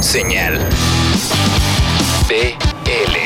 Señal BL.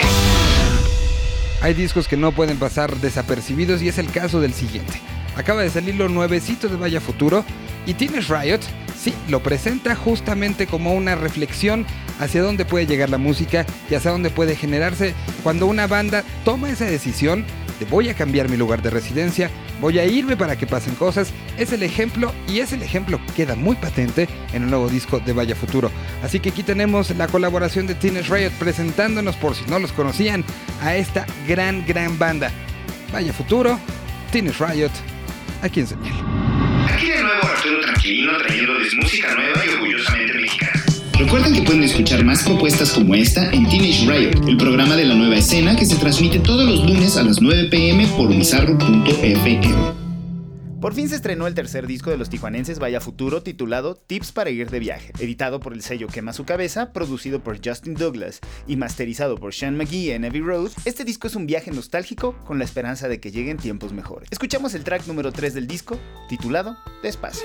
Hay discos que no pueden pasar desapercibidos y es el caso del siguiente. Acaba de salir lo nuevecito de Vaya Futuro y Teenage Riot, sí, lo presenta justamente como una reflexión hacia dónde puede llegar la música y hacia dónde puede generarse cuando una banda toma esa decisión de voy a cambiar mi lugar de residencia, voy a irme para que pasen cosas, es el ejemplo y es el ejemplo que queda muy patente en el nuevo disco de Vaya Futuro. Así que aquí tenemos la colaboración de Teenage Riot presentándonos, por si no los conocían, a esta gran, gran banda. Vaya Futuro, Teenage Riot, aquí en Señal. Aquí de nuevo Arturo Tranquilino trayéndoles música nueva y orgullosamente. Recuerden que pueden escuchar más propuestas como esta en Teenage Riot, el programa de la nueva escena que se transmite todos los lunes a las 9 pm por bizarro.fm. Por fin se estrenó el tercer disco de los tijuanenses Vaya Futuro titulado Tips para ir de viaje, editado por el sello Quema su cabeza, producido por Justin Douglas y masterizado por Sean McGee en Heavy Road. Este disco es un viaje nostálgico con la esperanza de que lleguen tiempos mejores. Escuchamos el track número 3 del disco, titulado Despacio.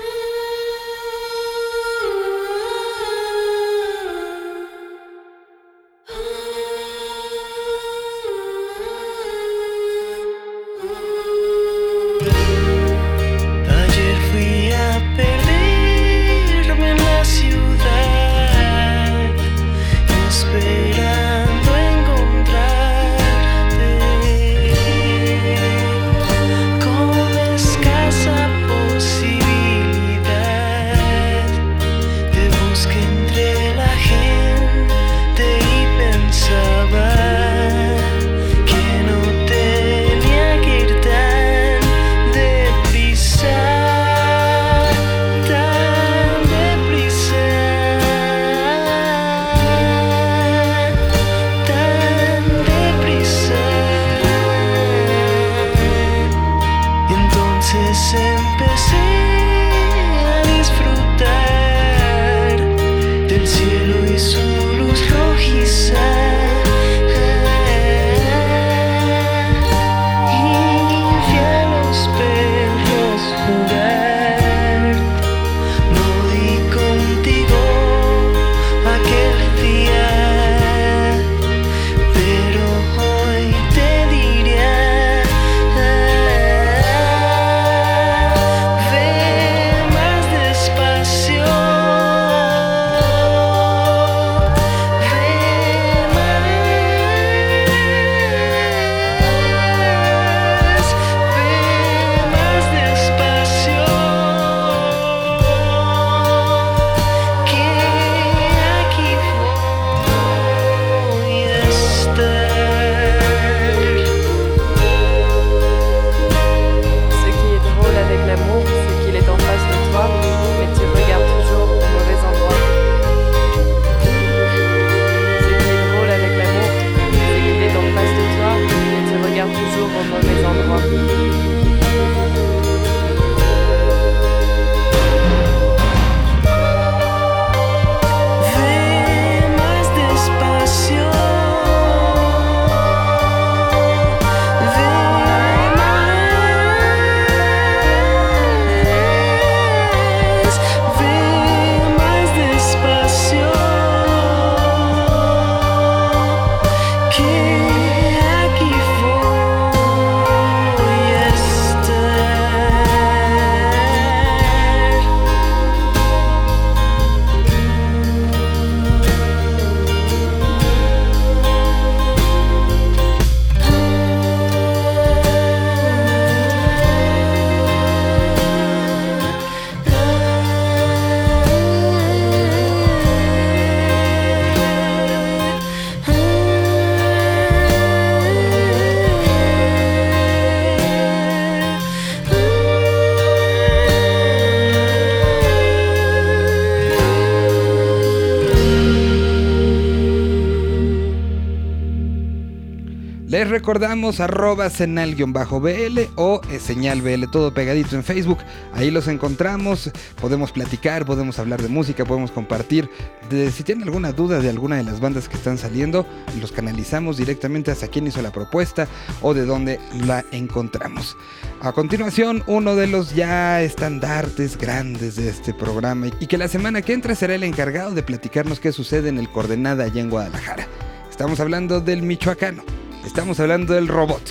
Recordamos arroba senal-bl o eh, señal BL, todo pegadito en Facebook. Ahí los encontramos, podemos platicar, podemos hablar de música, podemos compartir. Si tienen alguna duda de alguna de las bandas que están saliendo, los canalizamos directamente hasta quién hizo la propuesta o de dónde la encontramos. A continuación, uno de los ya estandartes grandes de este programa y que la semana que entra será el encargado de platicarnos qué sucede en el Coordenada allá en Guadalajara. Estamos hablando del michoacano, estamos hablando del robot,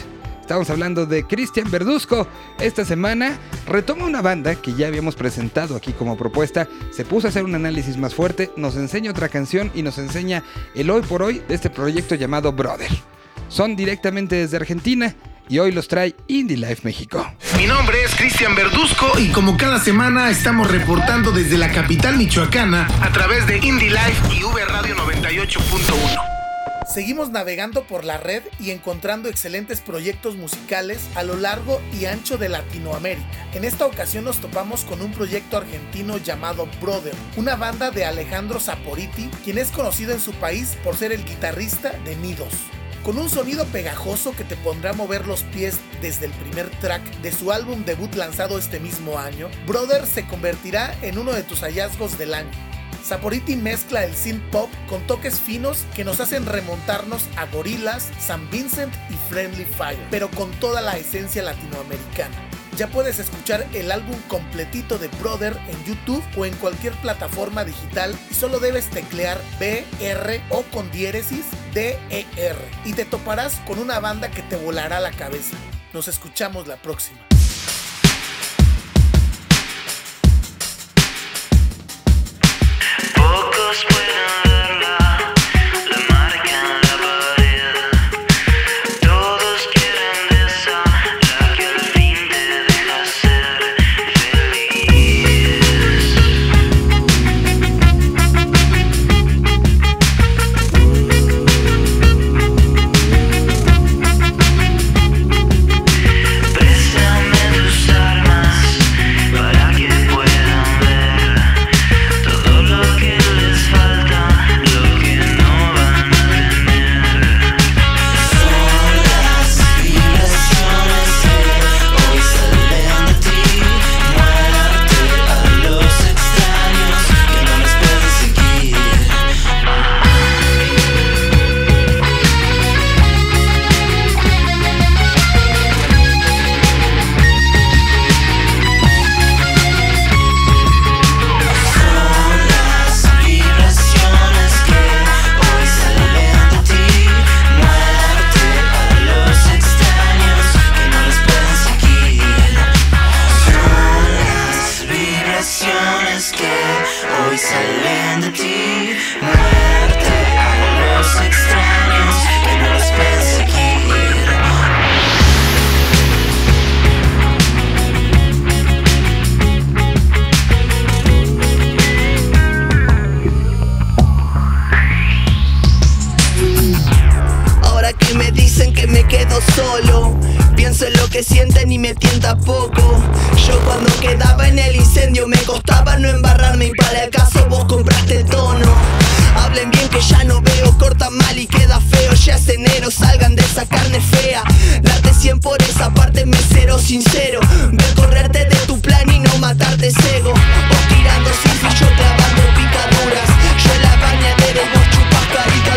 estamos hablando de Cristian Verduzco. Esta semana retoma una banda que ya habíamos presentado aquí como propuesta, se puso a hacer un análisis más fuerte, nos enseña otra canción y nos enseña el hoy por hoy de este proyecto llamado Brother. Son directamente desde Argentina y hoy los trae Indie Life México. Mi nombre es Cristian Verduzco y como cada semana estamos reportando desde la capital michoacana a través de Indie Life y V Radio 98.1. Seguimos navegando por la red y encontrando excelentes proyectos musicales a lo largo y ancho de Latinoamérica. En esta ocasión nos topamos con un proyecto argentino llamado Brother, una banda de Alejandro Saporiti, quien es conocido en su país por ser el guitarrista de Nidos. Con un sonido pegajoso que te pondrá a mover los pies desde el primer track de su álbum debut lanzado este mismo año, Brother se convertirá en uno de tus hallazgos del año. Saporiti mezcla el synth pop con toques finos que nos hacen remontarnos a Gorillaz, San Vincent y Friendly Fire, pero con toda la esencia latinoamericana. Ya puedes escuchar el álbum completito de Brother en YouTube o en cualquier plataforma digital y solo debes teclear BR o con diéresis DER y te toparás con una banda que te volará la cabeza. Nos escuchamos la próxima. Que hoy salen de ti, muerte a los extraños que me tienta poco. Yo cuando quedaba en el incendio me costaba no embarrarme y para el caso vos compraste tono. Hablen bien que ya no veo, corta mal y queda feo. Ya es enero, salgan de esa carne fea. Date 100 por esa parte, mesero sincero. Ver correrte de tu plan y no matarte ciego. Vos tirando sin yo clavando picaduras. Yo en la bañadera vos chupas caricaturas.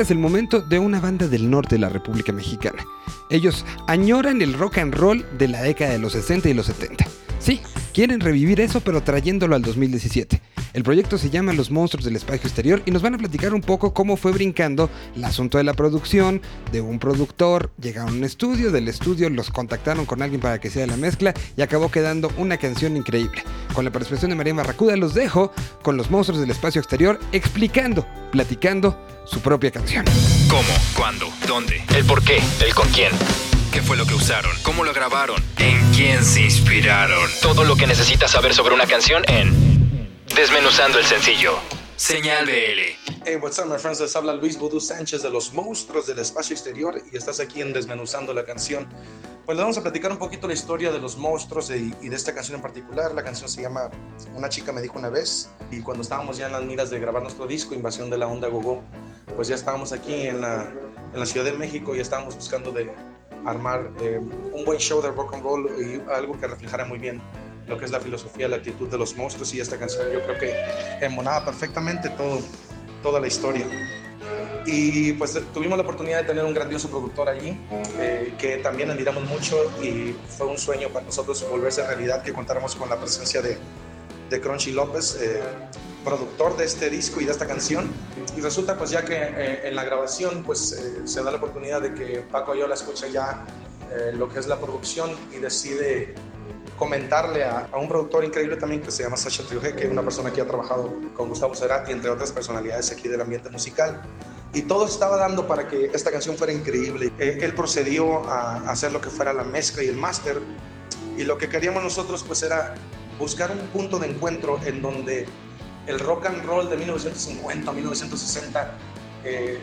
Ahora es el momento de una banda del norte de la República Mexicana. Ellos añoran el rock and roll de la década de los 60 y los 70. Sí, quieren revivir eso pero trayéndolo al 2017. El proyecto se llama Los Monstruos del Espacio Exterior y nos van a platicar un poco cómo fue brincando el asunto de la producción, de un productor, llegaron a un estudio, del estudio los contactaron con alguien para que sea la mezcla y acabó quedando una canción increíble. Con la participación de María Barracuda los dejo con Los Monstruos del Espacio Exterior explicando, platicando su propia canción. ¿Cómo? ¿Cuándo? ¿Dónde? ¿El por qué? ¿El con quién? ¿Qué fue lo que usaron? ¿Cómo lo grabaron? ¿En quién se inspiraron? Todo lo que necesitas saber sobre una canción en Desmenuzando el sencillo. Señal BL. Hey, what's up, my friends? Les habla Luis Vudú Sánchez de los Monstruos del Espacio Exterior y estás aquí en Desmenuzando la canción. Pues les vamos a platicar un poquito la historia de los monstruos y, y de esta canción en particular. La canción se llama Una chica me dijo una vez y cuando estábamos ya en las miras de grabar nuestro disco, Invasión de la Onda Gogo, pues ya estábamos aquí en la, en la Ciudad de México y estábamos buscando de armar eh, un buen show de rock and roll y algo que reflejara muy bien lo que es la filosofía, la actitud de los monstruos y esta canción yo creo que emonaba perfectamente todo, toda la historia. Y pues tuvimos la oportunidad de tener un grandioso productor allí, eh, que también admiramos mucho y fue un sueño para nosotros volverse realidad que contáramos con la presencia de, de Crunchy López, eh, productor de este disco y de esta canción. Y resulta pues ya que eh, en la grabación pues eh, se da la oportunidad de que Paco Ayola escucha ya eh, lo que es la producción y decide comentarle a, a, un productor increíble también que se llama Sacha Triuje, que es una persona que ha trabajado con Gustavo Cerati, entre otras personalidades aquí del ambiente musical. Y todo estaba dando para que esta canción fuera increíble. Eh, él procedió a hacer lo que fuera la mezcla y el máster. Y lo que queríamos nosotros pues era buscar un punto de encuentro en donde el rock and roll de 1950 1960 eh,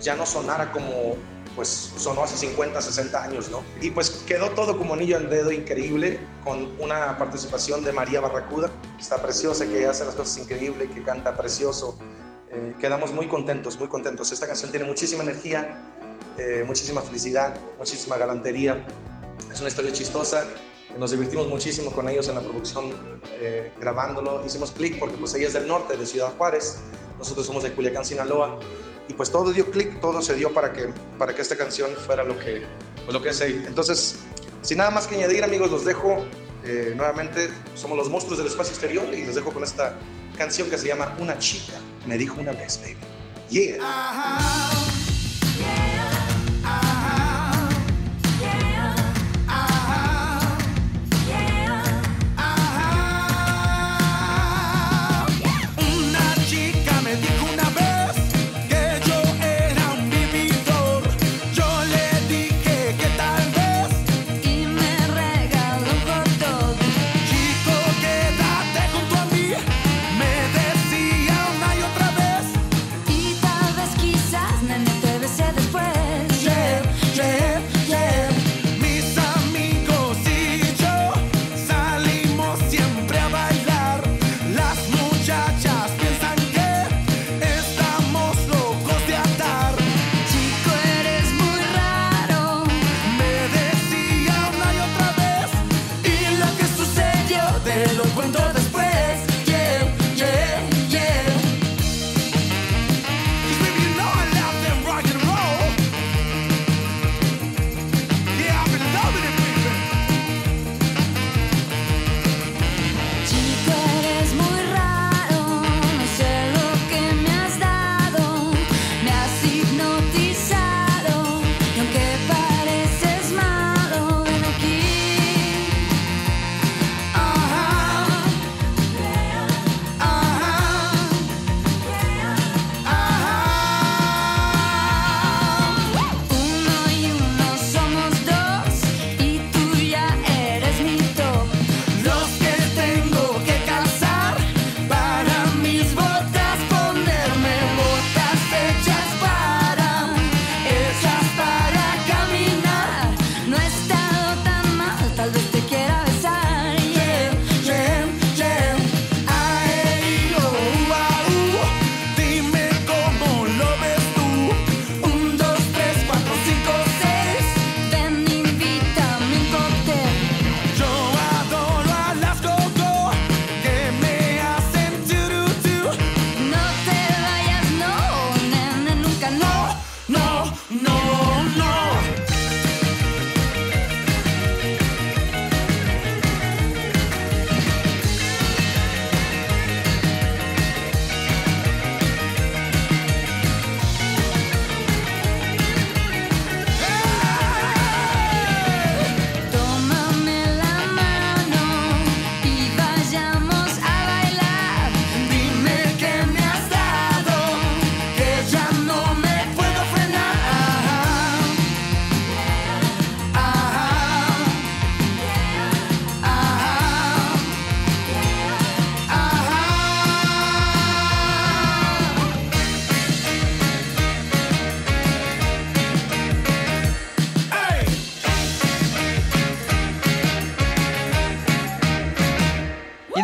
ya no sonara como pues sonó hace 50, 60 años, ¿no? Y pues quedó todo como anillo al dedo increíble, con una participación de María Barracuda, que está preciosa, que hace las cosas increíbles, que canta precioso. Eh, quedamos muy contentos, muy contentos. Esta canción tiene muchísima energía, eh, muchísima felicidad, muchísima galantería. Es una historia chistosa. Nos divertimos muchísimo con ellos en la producción, eh, grabándolo. Hicimos clic porque pues ella es del norte, de Ciudad Juárez. Nosotros somos de Culiacán, Sinaloa y pues todo dio clic, todo se dio para que, para que esta canción fuera lo que, pues lo que es ella. Entonces, sin nada más que añadir, amigos, los dejo eh, nuevamente. Somos los monstruos del espacio exterior y les dejo con esta canción que se llama Una chica me dijo una vez, baby. Yeah.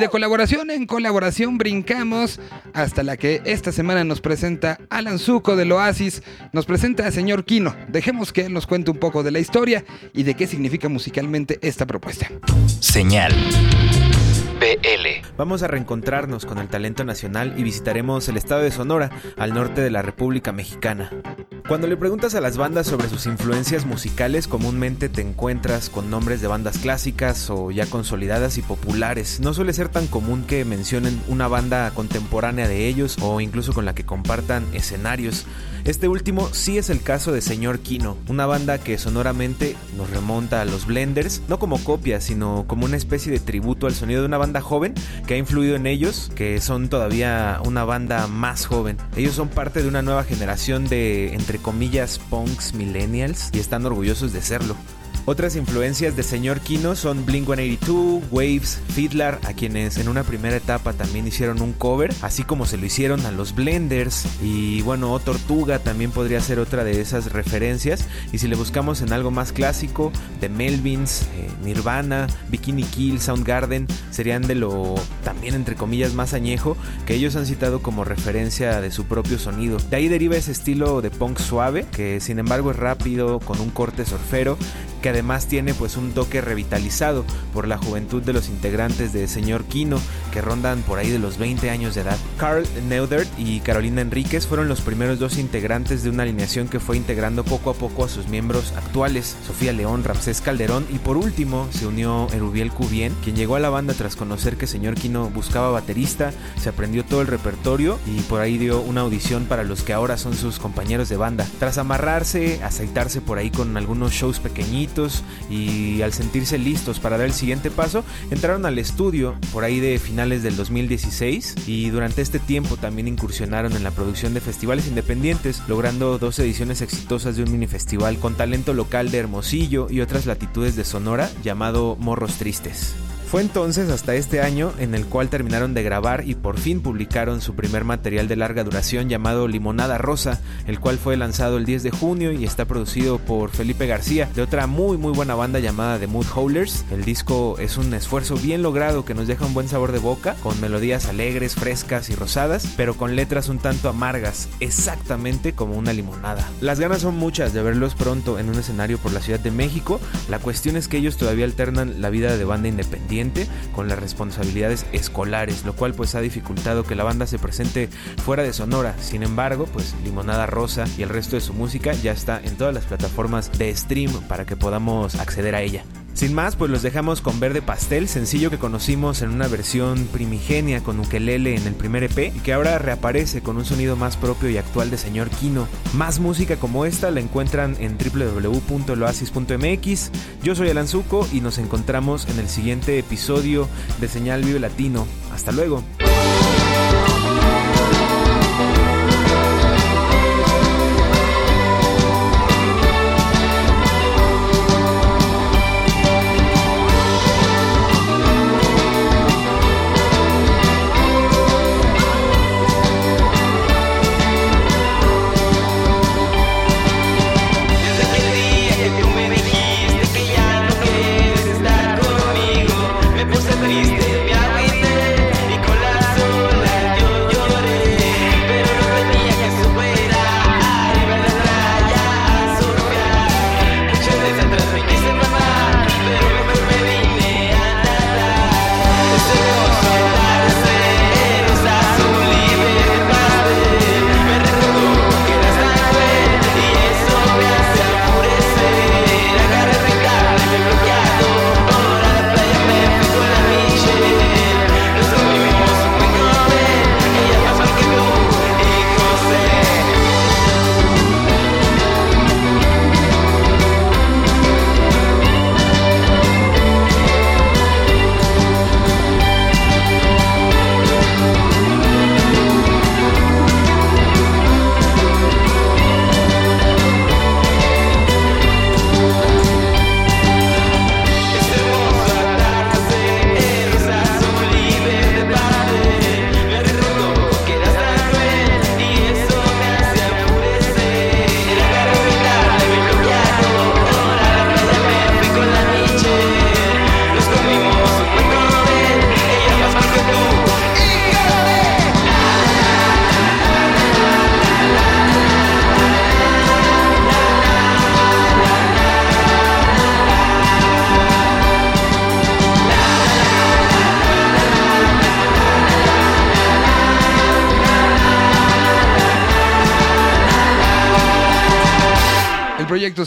Colaboración en colaboración brincamos hasta la que esta semana nos presenta Alan Zuko del Oasis, nos presenta a señor Kino. Dejemos que él nos cuente un poco de la historia y de qué significa musicalmente esta propuesta. Señal. BL. Vamos a reencontrarnos con el talento nacional y visitaremos el estado de Sonora, al norte de la República Mexicana. Cuando le preguntas a las bandas sobre sus influencias musicales, comúnmente te encuentras con nombres de bandas clásicas o ya consolidadas y populares. No suele ser tan común que mencionen una banda contemporánea de ellos o incluso con la que compartan escenarios. Este último sí es el caso de Señor Kino, una banda que sonoramente nos remonta a los Blenders, no como copia, sino como una especie de tributo al sonido de una banda joven que ha influido en ellos, que son todavía una banda más joven. Ellos son parte de una nueva generación de, entre comillas, punks millennials y están orgullosos de serlo. Otras influencias de Señor Kino son Blink 182, Waves, Fiddler, a quienes en una primera etapa también hicieron un cover, así como se lo hicieron a los Blenders. Y bueno, O Tortuga también podría ser otra de esas referencias. Y si le buscamos en algo más clásico, The Melvins, eh, Nirvana, Bikini Kill, Soundgarden, serían de lo también entre comillas más añejo que ellos han citado como referencia de su propio sonido. De ahí deriva ese estilo de punk suave, que sin embargo es rápido, con un corte surfero que además tiene pues un toque revitalizado por la juventud de los integrantes de Señor Kino, que rondan por ahí de los 20 años de edad. Carl Neudert y Carolina Enríquez fueron los primeros dos integrantes de una alineación que fue integrando poco a poco a sus miembros actuales, Sofía León, Ramsés Calderón y por último se unió Erubiel Cubien, quien llegó a la banda tras conocer que Señor Kino buscaba baterista, se aprendió todo el repertorio y por ahí dio una audición para los que ahora son sus compañeros de banda. Tras amarrarse, aceitarse por ahí con algunos shows pequeñitos, y al sentirse listos para dar el siguiente paso, entraron al estudio por ahí de finales del 2016 y durante este tiempo también incursionaron en la producción de festivales independientes, logrando dos ediciones exitosas de un mini festival con talento local de Hermosillo y otras latitudes de Sonora llamado Morros Tristes. Fue entonces hasta este año en el cual terminaron de grabar y por fin publicaron su primer material de larga duración llamado Limonada Rosa, el cual fue lanzado el 10 de junio y está producido por Felipe García de otra muy muy buena banda llamada The Mood Howlers. El disco es un esfuerzo bien logrado que nos deja un buen sabor de boca, con melodías alegres, frescas y rosadas, pero con letras un tanto amargas, exactamente como una limonada. Las ganas son muchas de verlos pronto en un escenario por la Ciudad de México, la cuestión es que ellos todavía alternan la vida de banda independiente con las responsabilidades escolares, lo cual pues ha dificultado que la banda se presente fuera de Sonora. Sin embargo, pues Limonada Rosa y el resto de su música ya está en todas las plataformas de stream para que podamos acceder a ella. Sin más, pues los dejamos con Verde Pastel, sencillo que conocimos en una versión primigenia con ukelele en el primer EP y que ahora reaparece con un sonido más propio y actual de señor Kino. Más música como esta la encuentran en www.loasis.mx. Yo soy Alan Zuko y nos encontramos en el siguiente episodio de Señal Vive Latino. Hasta luego.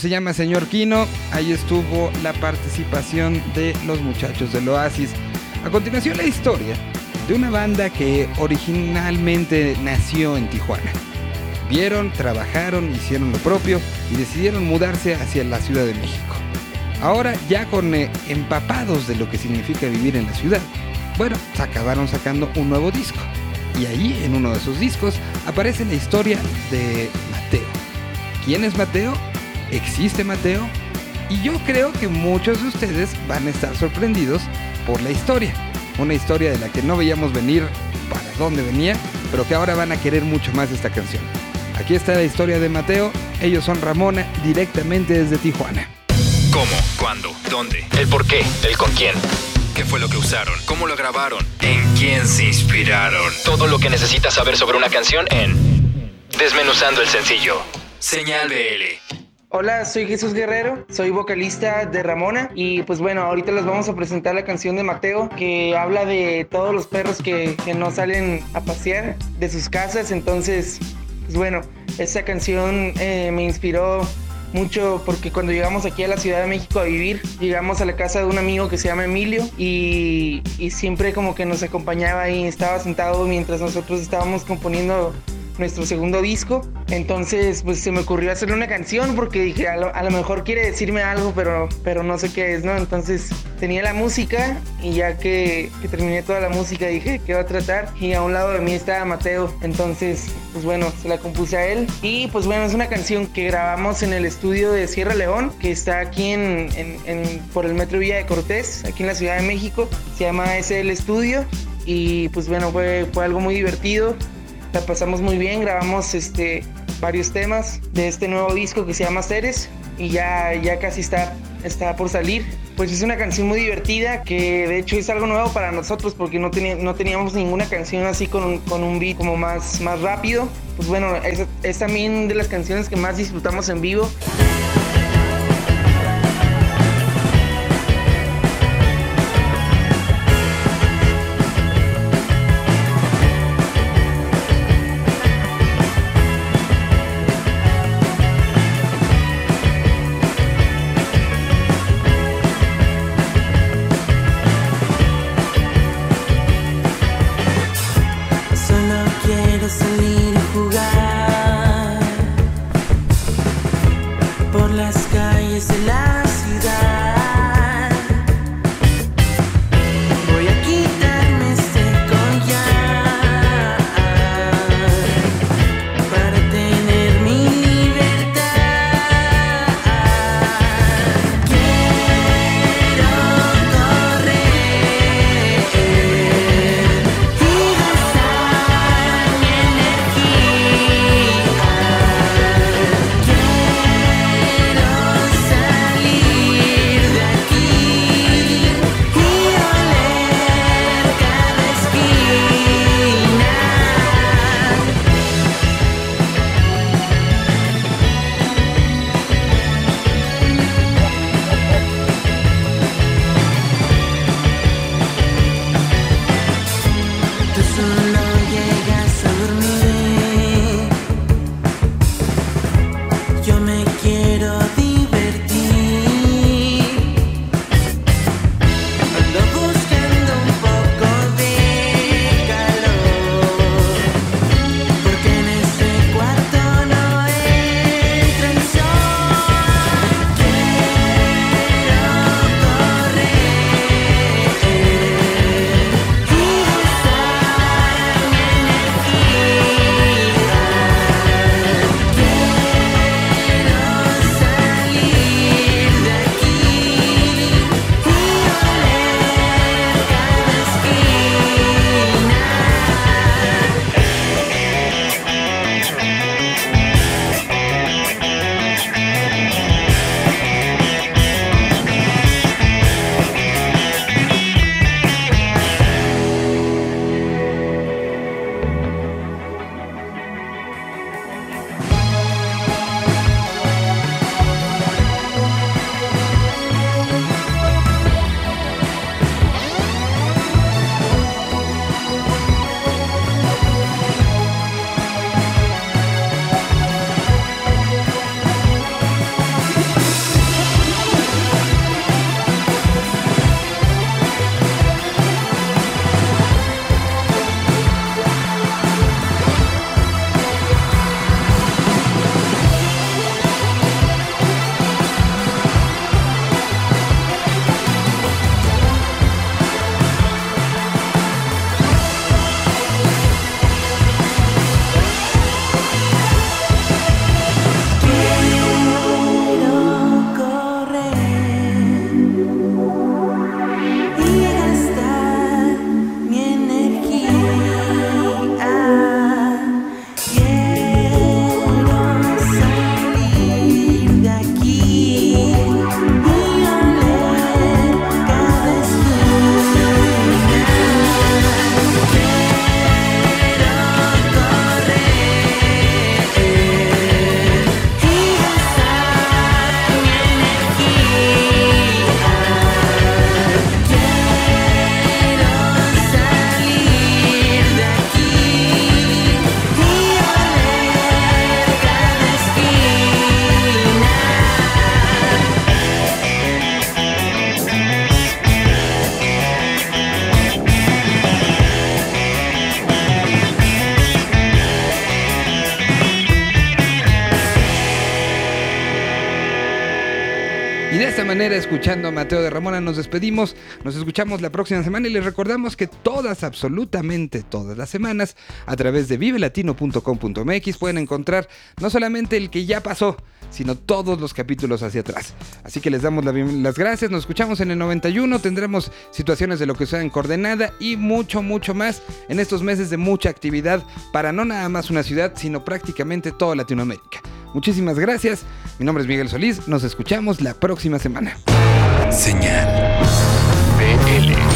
Se llama Señor Kino. Ahí estuvo la participación de los muchachos del Oasis. A continuación la historia de una banda que originalmente nació en Tijuana. Vieron, trabajaron, hicieron lo propio y decidieron mudarse hacia la Ciudad de México. Ahora ya con eh, empapados de lo que significa vivir en la ciudad, bueno, se acabaron sacando un nuevo disco. Y ahí en uno de esos discos aparece la historia de Mateo. ¿Quién es Mateo? ¿Existe Mateo? Y yo creo que muchos de ustedes van a estar sorprendidos por la historia. Una historia de la que no veíamos venir para dónde venía, pero que ahora van a querer mucho más esta canción. Aquí está la historia de Mateo. Ellos son Ramona directamente desde Tijuana. ¿Cómo? ¿Cuándo? ¿Dónde? ¿El por qué? ¿El con quién? ¿Qué fue lo que usaron? ¿Cómo lo grabaron? ¿En quién se inspiraron? Todo lo que necesitas saber sobre una canción en Desmenuzando el sencillo. Señal BL. Hola, soy Jesús Guerrero, soy vocalista de Ramona y pues bueno, ahorita les vamos a presentar la canción de Mateo que habla de todos los perros que, no salen a pasear de sus casas, entonces pues bueno, esta canción eh, me inspiró mucho porque cuando llegamos aquí a la Ciudad de México a vivir, llegamos a la casa de un amigo que se llama Emilio y, y siempre como que nos acompañaba ahí, estaba sentado mientras nosotros estábamos componiendo nuestro segundo disco. Entonces, pues se me ocurrió hacerle una canción porque dije, a lo, mejor quiere decirme algo, pero, pero no sé qué es, ¿no? Entonces tenía la música y ya que, terminé toda la música dije, ¿qué va a tratar? Y a un lado de mí estaba Mateo. Entonces, pues bueno, se la compuse a él. Y pues bueno, es una canción que grabamos en el estudio de Sierra León, que está aquí en, en- por el Metro Villa de Cortés, aquí en la Ciudad de México. Se llama el estudio. Y pues bueno, fue, fue algo muy divertido la pasamos muy bien, grabamos este, varios temas de este nuevo disco que se llama Ceres y ya, ya casi está, está por salir. Pues es una canción muy divertida que de hecho es algo nuevo para nosotros porque no, tenía- no teníamos ninguna canción así con, un- con un beat como más, más rápido. Pues bueno, es también de las canciones que más disfrutamos en vivo. Yo me quiero escuchando a Mateo de Ramona, nos despedimos. Nos escuchamos la próxima semana y les recordamos que todas, absolutamente todas las semanas, a través de vivelatino.com.mx pueden encontrar no solamente el que ya pasó, sino todos los capítulos hacia atrás. Así que les damos las gracias, nos escuchamos en el 91, tendremos situaciones de lo que sea en coordenada y mucho, mucho más en estos meses de mucha actividad para no nada más una ciudad, sino prácticamente toda Latinoamérica. Muchísimas gracias, mi nombre es Miguel Solís, nos escuchamos la próxima semana. Señal. BL.